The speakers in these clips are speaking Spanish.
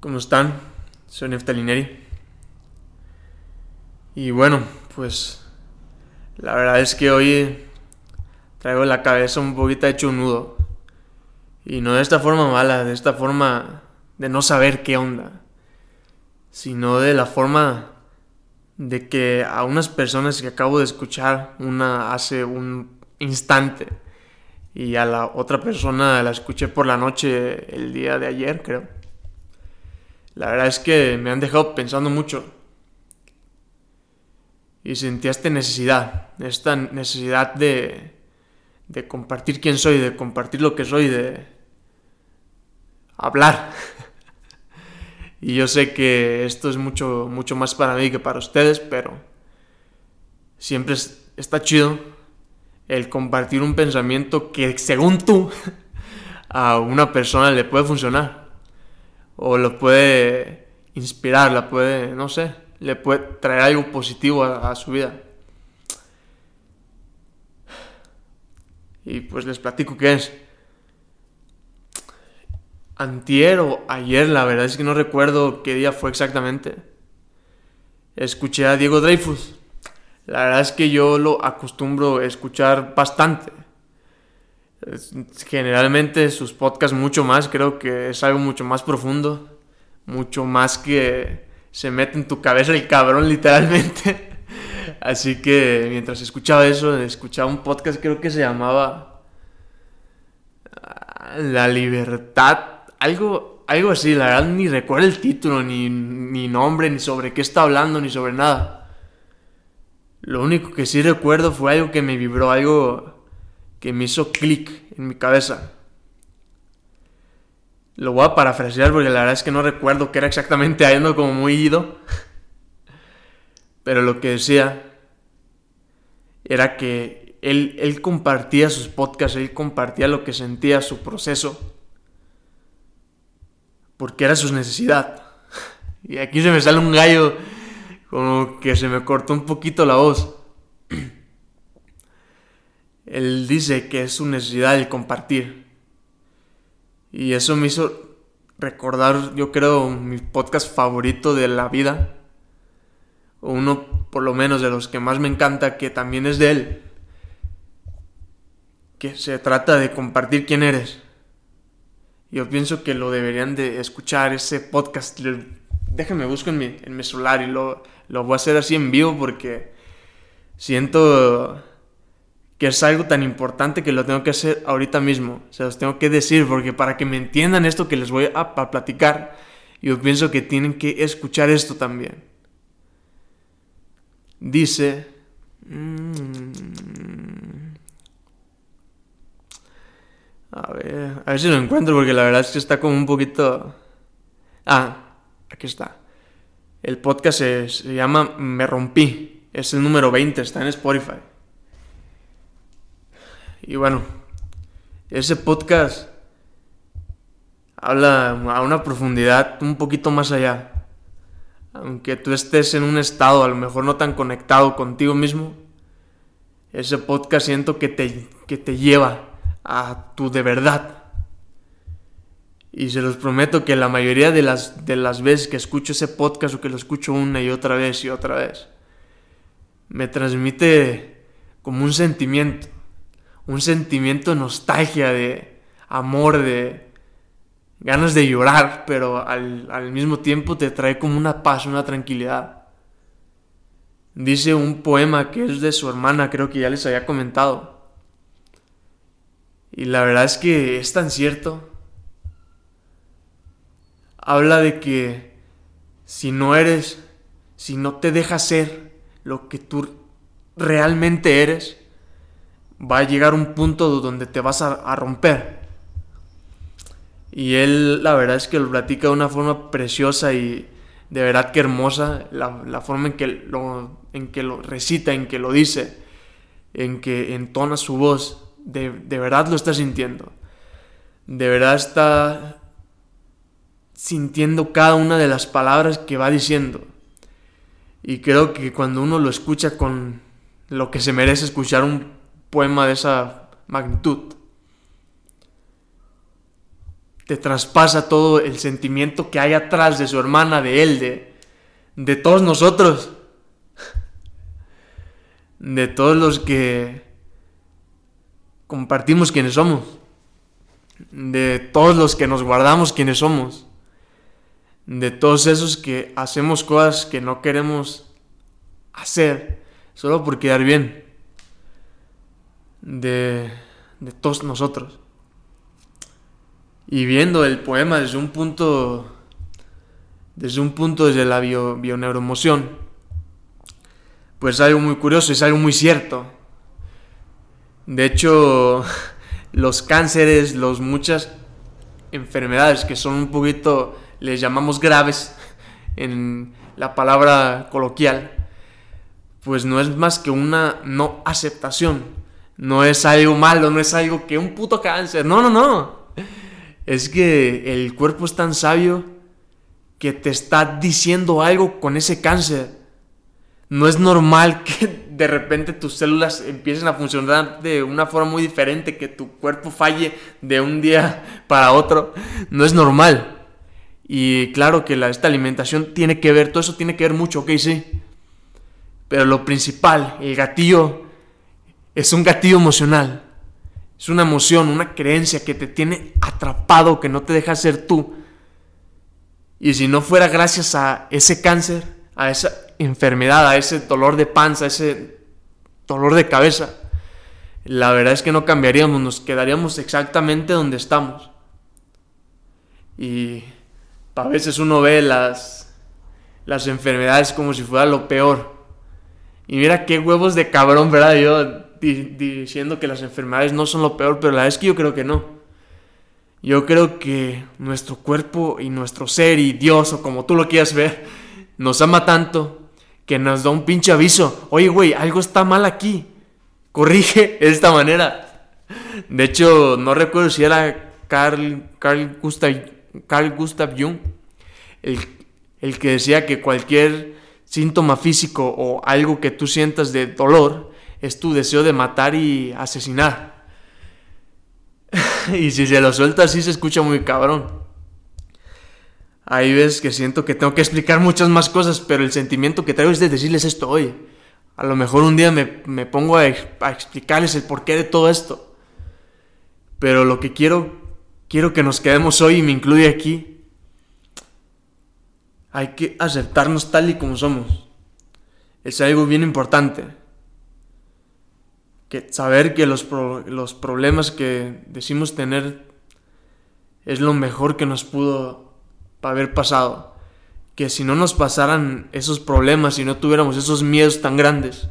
¿Cómo están? Soy Neftalineri. Y bueno, pues la verdad es que hoy traigo la cabeza un poquito hecho un nudo. Y no de esta forma mala, de esta forma de no saber qué onda. Sino de la forma de que a unas personas que acabo de escuchar una hace un instante y a la otra persona la escuché por la noche el día de ayer, creo. La verdad es que me han dejado pensando mucho. Y sentía esta necesidad, esta necesidad de, de compartir quién soy, de compartir lo que soy, de hablar. y yo sé que esto es mucho, mucho más para mí que para ustedes, pero siempre está chido el compartir un pensamiento que según tú a una persona le puede funcionar o lo puede inspirar, la puede, no sé, le puede traer algo positivo a, su vida. Y pues les platico qué es. Antier o ayer, la verdad es que no recuerdo qué día fue exactamente. Escuché a Diego Dreyfus la verdad es que yo lo acostumbro a escuchar bastante. Generalmente sus podcasts mucho más, creo que es algo mucho más profundo, mucho más que se mete en tu cabeza el cabrón literalmente. Así que mientras escuchaba eso, escuchaba un podcast creo que se llamaba ah, La Libertad, algo, algo así, la verdad ni recuerdo el título, ni, ni nombre, ni sobre qué está hablando, ni sobre nada. Lo único que sí recuerdo fue algo que me vibró, algo que me hizo clic en mi cabeza. Lo voy a parafrasear porque la verdad es que no recuerdo qué era exactamente, ando como muy ido. Pero lo que decía era que él, él compartía sus podcasts, él compartía lo que sentía, su proceso, porque era su necesidad. Y aquí se me sale un gallo como que se me cortó un poquito la voz. Él dice que es su necesidad el compartir. Y eso me hizo recordar, yo creo, mi podcast favorito de la vida. Uno, por lo menos, de los que más me encanta, que también es de él. Que se trata de compartir quién eres. Yo pienso que lo deberían de escuchar, ese podcast. Déjenme busco en mi, en mi celular y lo, lo voy a hacer así en vivo porque siento que es algo tan importante que lo tengo que hacer ahorita mismo. Se los tengo que decir porque para que me entiendan esto que les voy a, platicar, yo pienso que tienen que escuchar esto también. Dice... Mm, a ver, a ver si lo encuentro porque la verdad es que está como un poquito... Ah, aquí está. El podcast se, llama Me Rompí. Es el número 20, está en Spotify. Y bueno, ese podcast habla a una profundidad un poquito más allá. Aunque tú estés en un estado a lo mejor no tan conectado contigo mismo, ese podcast siento que te, que te lleva a tu de verdad. Y se los prometo que la mayoría de las, de las veces que escucho ese podcast o que lo escucho una y otra vez y otra vez, me transmite como un sentimiento, un sentimiento de nostalgia, de amor, de ganas de llorar, pero al, al mismo tiempo te trae como una paz, una tranquilidad. Dice un poema que es de su hermana, creo que ya les había comentado. Y la verdad es que es tan cierto habla de que si no eres, si no te dejas ser lo que tú realmente eres, va a llegar un punto donde te vas a, romper. Y él, la verdad es que lo platica de una forma preciosa y de verdad que hermosa, la, forma en que, lo, en que lo recita, en que lo dice, en que entona su voz, de, de verdad lo está sintiendo. De verdad está sintiendo cada una de las palabras que va diciendo. Y creo que cuando uno lo escucha con lo que se merece escuchar un poema de esa magnitud, te traspasa todo el sentimiento que hay atrás de su hermana, de él, de, de todos nosotros, de todos los que compartimos quienes somos, de todos los que nos guardamos quienes somos, de todos esos que hacemos cosas que no queremos hacer solo por quedar bien, de, de todos nosotros y viendo el poema desde un punto, desde un punto desde la bio, bioneuroemoción, pues es algo muy curioso, es algo muy cierto. De hecho, los cánceres, los muchas enfermedades que son un poquito, les llamamos graves en la palabra coloquial, pues no es más que una no aceptación. No es algo malo, no es algo que un puto cáncer. No, no, no es que el cuerpo es tan sabio que te está diciendo algo con ese cáncer. No es normal que de repente tus células empiecen a funcionar de una forma muy diferente, que tu cuerpo falle de un día para otro. No es normal. Y claro que esta alimentación tiene que ver, todo eso tiene que ver mucho, ok, sí. Pero lo principal, el gatillo, es un gatillo emocional. Es una emoción, una creencia que te tiene atrapado, que no te deja ser tú. Y si no fuera gracias a ese cáncer, a esa enfermedad, a ese dolor de panza, a ese dolor de cabeza, la verdad es que no cambiaríamos, nos quedaríamos exactamente donde estamos. Y a veces uno ve las, las enfermedades como si fuera lo peor. Y mira qué huevos de cabrón, ¿verdad? Yo diciendo que las enfermedades no son lo peor, pero la verdad es que yo creo que no. Yo creo que nuestro cuerpo y nuestro ser y Dios, o como tú lo quieras ver, nos ama tanto que nos da un pinche aviso. Oye, güey, algo está mal aquí. Corrige de esta manera. De hecho, no recuerdo si era Carl, Carl, Gustav, Carl Gustav Jung el, el que decía que cualquier síntoma físico o algo que tú sientas de dolor es tu deseo de matar y asesinar. y si se lo suelta así se escucha muy cabrón. Hay veces que siento que tengo que explicar muchas más cosas, pero el sentimiento que traigo es de decirles esto hoy. A lo mejor un día me, pongo a, a, explicarles el porqué de todo esto. Pero lo que quiero, quiero que nos quedemos hoy, y me incluye aquí, hay que aceptarnos tal y como somos. Es algo bien importante que saber que los, los problemas que decimos tener es lo mejor que nos pudo haber pasado. Que si no nos pasaran esos problemas, si no tuviéramos esos miedos tan grandes,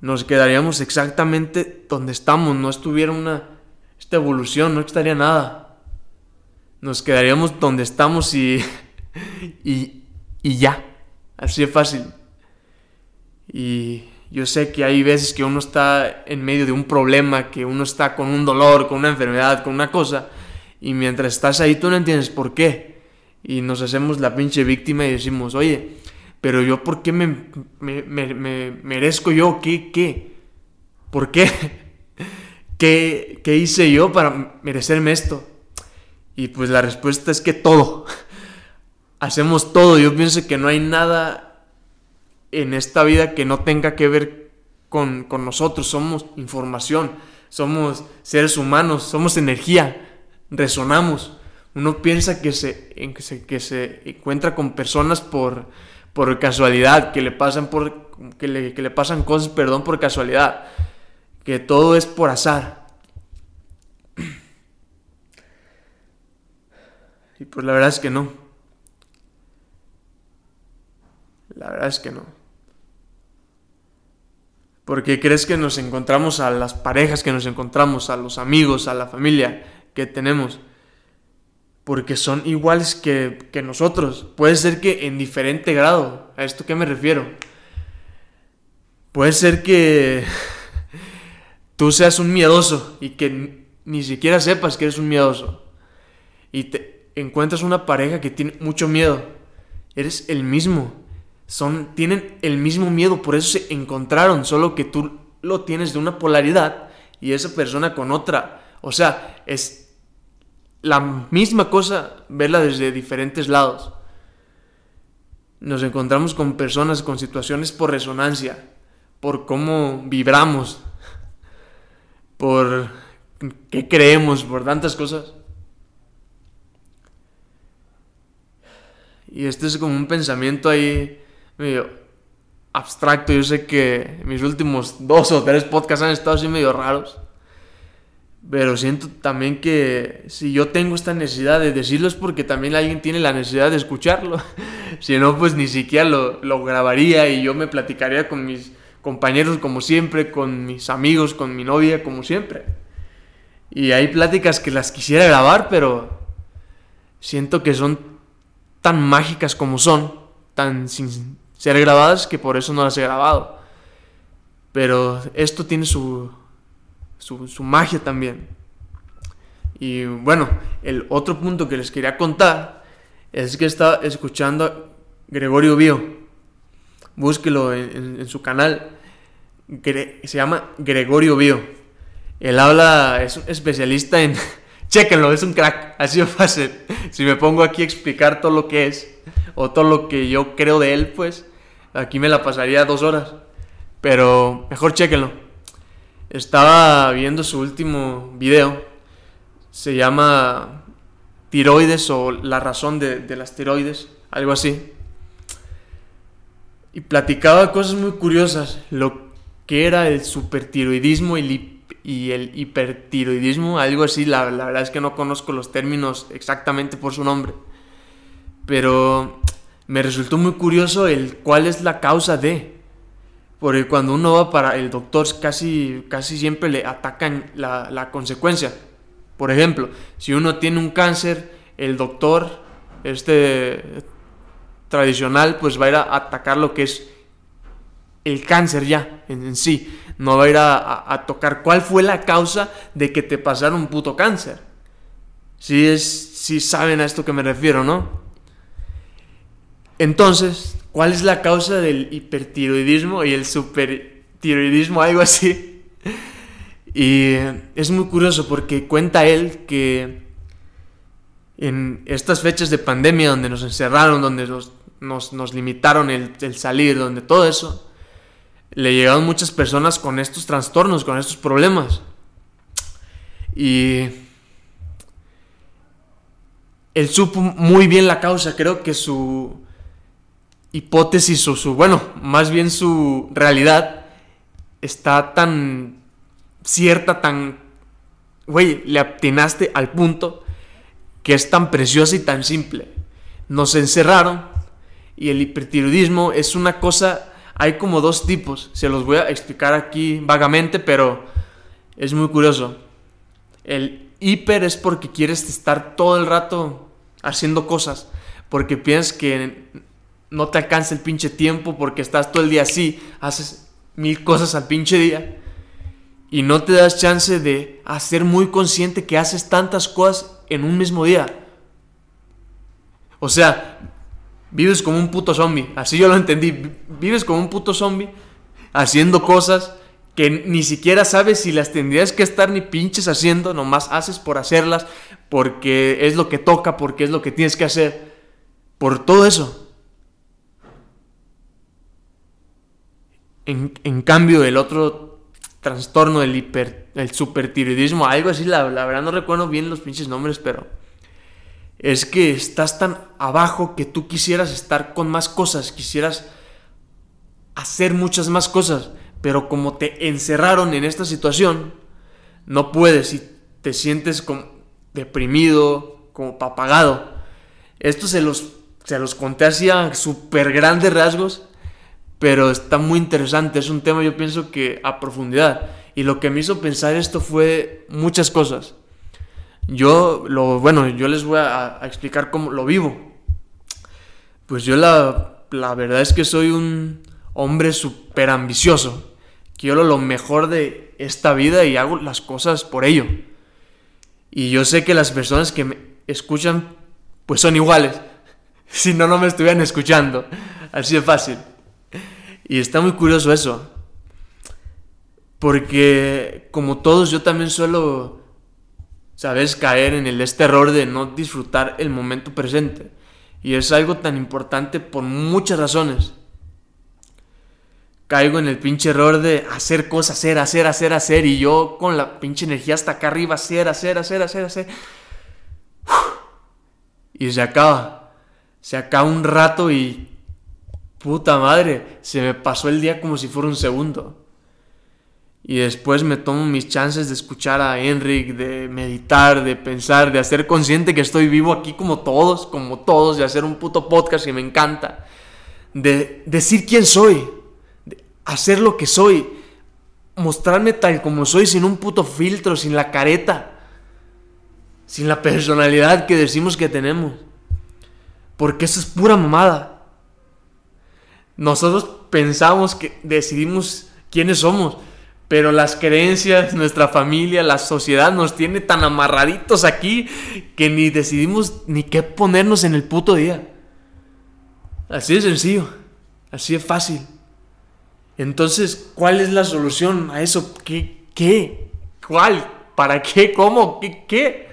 nos quedaríamos exactamente donde estamos, no estuviera una esta evolución, no estaría nada. Nos quedaríamos donde estamos y, y, y ya, así de fácil. Y yo sé que hay veces que uno está en medio de un problema, que uno está con un dolor, con una enfermedad, con una cosa, y mientras estás ahí tú no entiendes por qué. Y nos hacemos la pinche víctima y decimos, oye, pero yo por qué me, me, merezco yo, ¿qué, qué? ¿Por qué? ¿Qué, ¿Qué hice yo para merecerme esto? Y pues la respuesta es que todo. Hacemos todo. Yo pienso que no hay nada en esta vida que no tenga que ver con, nosotros. Somos información, somos seres humanos, somos energía, resonamos. Uno piensa que se, que se, que se encuentra con personas por, por casualidad, que le pasan por que le, que le pasan cosas, perdón, por casualidad, que todo es por azar. Y pues la verdad es que no. La verdad es que no. Porque crees que nos encontramos a las parejas que nos encontramos, a los amigos, a la familia que tenemos. Porque son iguales que, nosotros. Puede ser que en diferente grado. ¿A esto qué me refiero? Puede ser que tú seas un miedoso y que ni siquiera sepas que eres un miedoso. Y te encuentras una pareja que tiene mucho miedo. Eres el mismo son, tienen el mismo miedo, por eso se encontraron, solo que tú lo tienes de una polaridad y esa persona con otra. O sea, es la misma cosa, verla desde diferentes lados. Nos encontramos con personas con situaciones por resonancia, por cómo vibramos, por qué creemos, por tantas cosas. Y este es como un pensamiento ahí medio abstracto. Yo sé que mis últimos dos o tres podcasts han estado así medio raros. Pero siento también que si yo tengo esta necesidad de decirlo es porque también alguien tiene la necesidad de escucharlo. si no, pues ni siquiera lo, lo, grabaría y yo me platicaría con mis compañeros como siempre, con mis amigos, con mi novia como siempre. Y hay pláticas que las quisiera grabar, pero siento que son tan mágicas como son, tan sin ser grabadas que por eso no las he grabado. Pero esto tiene su, su, magia también. Y bueno, el otro punto que les quería contar es que estaba escuchando a Gregorio Bio. Búsquelo en, su canal. se llama Gregorio Bio. Él habla, es un especialista en... Chéquenlo, es un crack. Así de fácil. Si me pongo aquí a explicar todo lo que es o todo lo que yo creo de él, pues aquí me la pasaría dos horas. Pero mejor chéquenlo. Estaba viendo su último video. Se llama tiroides o la razón de, las tiroides, algo así. Y platicaba cosas muy curiosas. Lo que era el supertiroidismo y, y el hipertiroidismo, algo así. La, la verdad es que no conozco los términos exactamente por su nombre. Pero me resultó muy curioso el cuál es la causa de. Porque cuando uno va para el doctor casi, casi siempre le atacan la, consecuencia. Por ejemplo, si uno tiene un cáncer, el doctor este tradicional pues va a ir a atacar lo que es el cáncer ya en, sí. No va a ir a, tocar cuál fue la causa de que te pasara un puto cáncer. Si, es, si saben a esto que me refiero, ¿no? Entonces, ¿Cuál es la causa del hipertiroidismo y el supertiroidismo? Algo así. Y es muy curioso porque cuenta él que en estas fechas de pandemia donde nos encerraron, donde nos, limitaron el, el, salir, donde todo eso, le llegaron muchas personas con estos trastornos, con estos problemas. Y él supo muy bien la causa, creo que su hipótesis o su, bueno, más bien su realidad está tan cierta, tan, güey, le atinaste al punto que es tan preciosa y tan simple. Nos encerraron y el hipertiroidismo es una cosa, hay como dos tipos, se los voy a explicar aquí vagamente, pero es muy curioso. El hiper es porque quieres estar todo el rato haciendo cosas, porque piensas que no te alcanza el pinche tiempo porque estás todo el día así, haces mil cosas al pinche día y no te das chance de hacer muy consciente que haces tantas cosas en un mismo día. O sea, vives como un puto zombie, así yo lo entendí, vives como un puto zombie haciendo cosas que ni siquiera sabes si las tendrías que estar ni pinches haciendo, nomás haces por hacerlas, porque es lo que toca, porque es lo que tienes que hacer, por todo eso. En, cambio, el otro trastorno, el hiper, el supertiroidismo, algo así, la, la, verdad no recuerdo bien los pinches nombres, pero es que estás tan abajo que tú quisieras estar con más cosas, quisieras hacer muchas más cosas, pero como te encerraron en esta situación, no puedes y te sientes como deprimido, como papagado. Esto se los, se los conté así a súper grandes rasgos pero está muy interesante, es un tema yo pienso que a profundidad. Y lo que me hizo pensar esto fue muchas cosas. Yo, lo, bueno, yo les voy a, explicar cómo lo vivo. Pues yo la, la verdad es que soy un hombre súper ambicioso. Quiero lo mejor de esta vida y hago las cosas por ello. Y yo sé que las personas que me escuchan, pues son iguales. Si no, no me estuvieran escuchando. Así de fácil. Y está muy curioso eso. Porque como todos yo también suelo Sabes caer en el este error de no disfrutar el momento presente. Y es algo tan importante por muchas razones. Caigo en el pinche error de hacer cosas, hacer, hacer, hacer, hacer. Y yo con la pinche energía hasta acá arriba, hacer, hacer, hacer, hacer, hacer. Y se acaba. Se acaba un rato y... Puta madre, se me pasó el día como si fuera un segundo. Y después me tomo mis chances de escuchar a Enric, de meditar, de pensar, de hacer consciente que estoy vivo aquí como todos, como todos, de hacer un puto podcast que me encanta. De decir quién soy, de hacer lo que soy, mostrarme tal como soy sin un puto filtro, sin la careta, sin la personalidad que decimos que tenemos. Porque eso es pura mamada. Nosotros pensamos que decidimos quiénes somos pero las creencias, nuestra familia, la sociedad nos tiene tan amarraditos aquí que ni decidimos ni qué ponernos en el puto día. Así de sencillo, así de fácil. Entonces, ¿cuál es la solución a eso? ¿Qué? ¿Qué? ¿Cuál? ¿Para qué? ¿Cómo? ¿Qué? ¿Qué?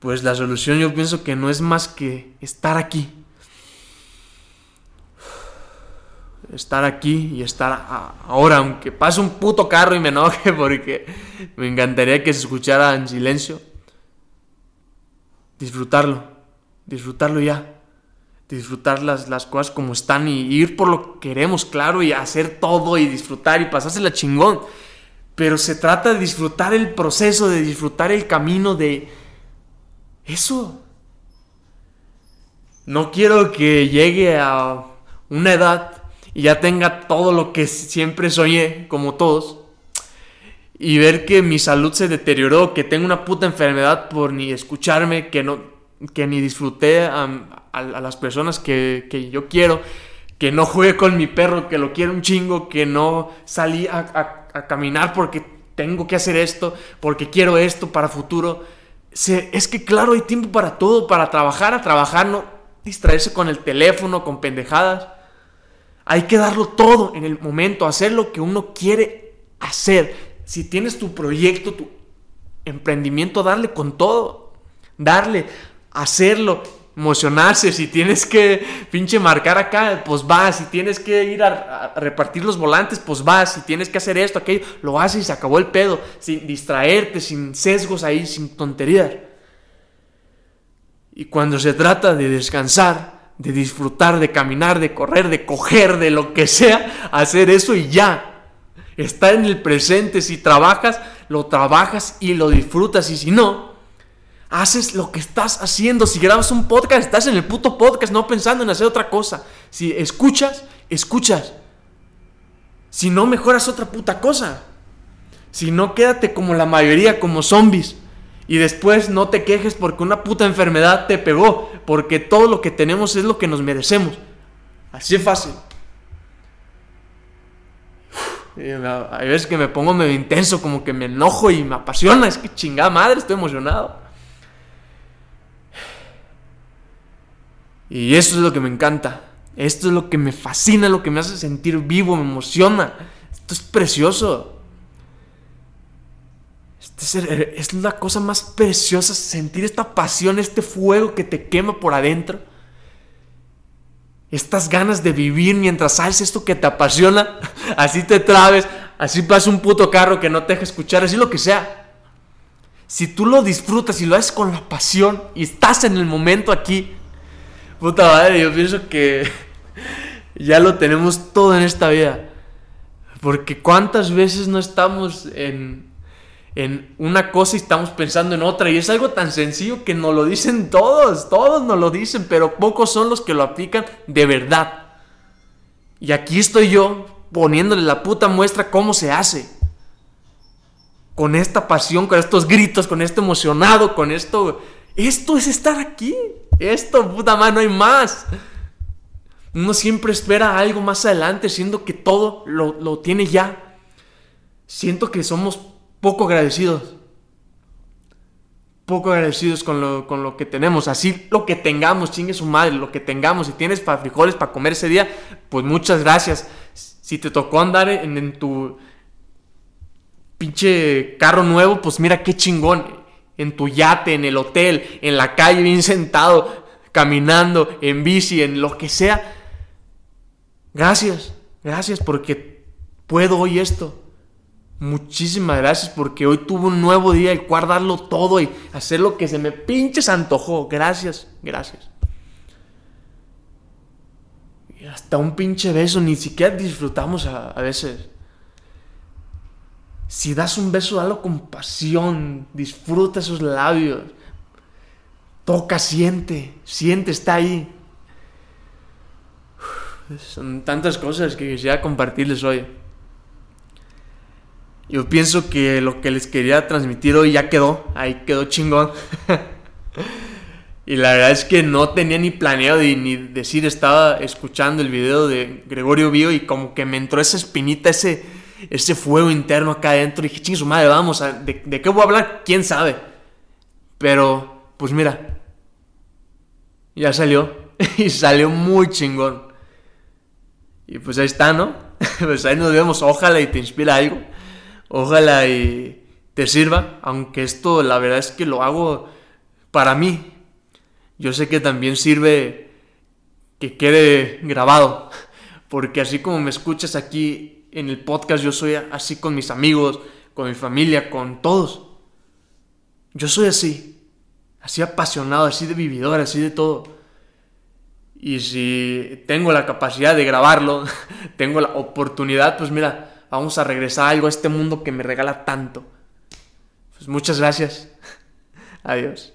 Pues la solución yo pienso que no es más que estar aquí estar aquí y estar ahora, aunque pase un puto carro y me enoje porque me encantaría que se escuchara en silencio. Disfrutarlo, disfrutarlo ya. Disfrutar las, las cosas como están y ir por lo que queremos, claro, y hacer todo y disfrutar y pasársela chingón. Pero se trata de disfrutar el proceso, de disfrutar el camino, de eso. No quiero que llegue a una edad y ya tenga todo lo que siempre soñé, como todos, y ver que mi salud se deterioró, que tengo una puta enfermedad por ni escucharme, que, no, que ni disfruté a, las personas que, yo quiero, que no juegue con mi perro, que lo quiero un chingo, que no salí a, a caminar porque tengo que hacer esto, porque quiero esto para futuro. es que claro, hay tiempo para todo, para trabajar, a trabajar, no distraerse con el teléfono, con pendejadas. Hay que darlo todo en el momento, hacer lo que uno quiere hacer. Si tienes tu proyecto, tu emprendimiento, darle con todo. Darle, hacerlo, emocionarse. Si tienes que pinche marcar acá, pues vas. Si tienes que ir a, repartir los volantes, pues vas. Si tienes que hacer esto, aquello, lo haces y se acabó el pedo. Sin distraerte, sin sesgos ahí, sin tonterías. Y cuando se trata de descansar, de disfrutar, de caminar, de correr, de coger, de lo que sea, hacer eso y ya. Estar en el presente, si trabajas, lo trabajas y lo disfrutas y si no, haces lo que estás haciendo. Si grabas un podcast, estás en el puto podcast, no pensando en hacer otra cosa. Si escuchas, escuchas. Si no, mejoras otra puta cosa. Si no, quédate como la mayoría, como zombies. Y después no te quejes porque una puta enfermedad te pegó, porque todo lo que tenemos es lo que nos merecemos. Así es fácil. Hay veces que me pongo medio intenso, como que me enojo y me apasiona. Es que chingada madre, estoy emocionado. Y eso es lo que me encanta. Esto es lo que me fascina, lo que me hace sentir vivo, me emociona. Esto es precioso. Es la cosa más preciosa sentir esta pasión, este fuego que te quema por adentro. Estas ganas de vivir mientras haces esto que te apasiona. Así te trabes, así pasa un puto carro que no te deja escuchar, así lo que sea. Si tú lo disfrutas y lo haces con la pasión y estás en el momento aquí, puta madre, yo pienso que ya lo tenemos todo en esta vida. Porque cuántas veces no estamos en, en una cosa y estamos pensando en otra. Y es algo tan sencillo que nos lo dicen todos, todos nos lo dicen, pero pocos son los que lo aplican de verdad. Y aquí estoy yo poniéndole la puta muestra cómo se hace. Con esta pasión, con estos gritos, con esto emocionado, con esto... Esto es estar aquí. Esto, puta madre, no hay más. Uno siempre espera algo más adelante, siendo que todo lo, lo tiene ya. Siento que somos poco agradecidos. Poco agradecidos con lo, con lo que tenemos. Así lo que tengamos, chingue su madre, lo que tengamos. Si tienes para frijoles para comer ese día, pues muchas gracias. Si te tocó andar en, tu pinche carro nuevo, pues mira qué chingón. En tu yate, en el hotel, en la calle, bien sentado, caminando, en bici, en lo que sea. Gracias, gracias porque puedo hoy esto. Muchísimas gracias porque hoy tuve un nuevo día el cual darlo todo y hacer lo que se me pinches antojó. Gracias, gracias. Hasta un pinche beso, ni siquiera disfrutamos a, a veces. Si das un beso, dalo con pasión, disfruta esos labios. Toca, siente, siente, está ahí. Son tantas cosas que quisiera compartirles hoy. Yo pienso que lo que les quería transmitir hoy ya quedó, ahí quedó chingón. y la verdad es que no tenía ni planeado ni decir, estaba escuchando el video de Gregorio Bio y como que me entró esa espinita, ese, ese fuego interno acá adentro. Y dije, ching su madre, vamos, ¿de, ¿de qué voy a hablar? ¿Quién sabe? Pero, pues mira, ya salió. y salió muy chingón. Y pues ahí está, ¿no? pues ahí nos vemos. Ojalá y te inspira algo. Ojalá y te sirva. Aunque esto la verdad es que lo hago para mí. Yo sé que también sirve que quede grabado. Porque así como me escuchas aquí en el podcast, yo soy así con mis amigos, con mi familia, con todos. Yo soy así. Así apasionado, así de vividor, así de todo. Y si tengo la capacidad de grabarlo, tengo la oportunidad, pues mira, vamos a regresar algo a este mundo que me regala tanto. Pues muchas gracias. Adiós.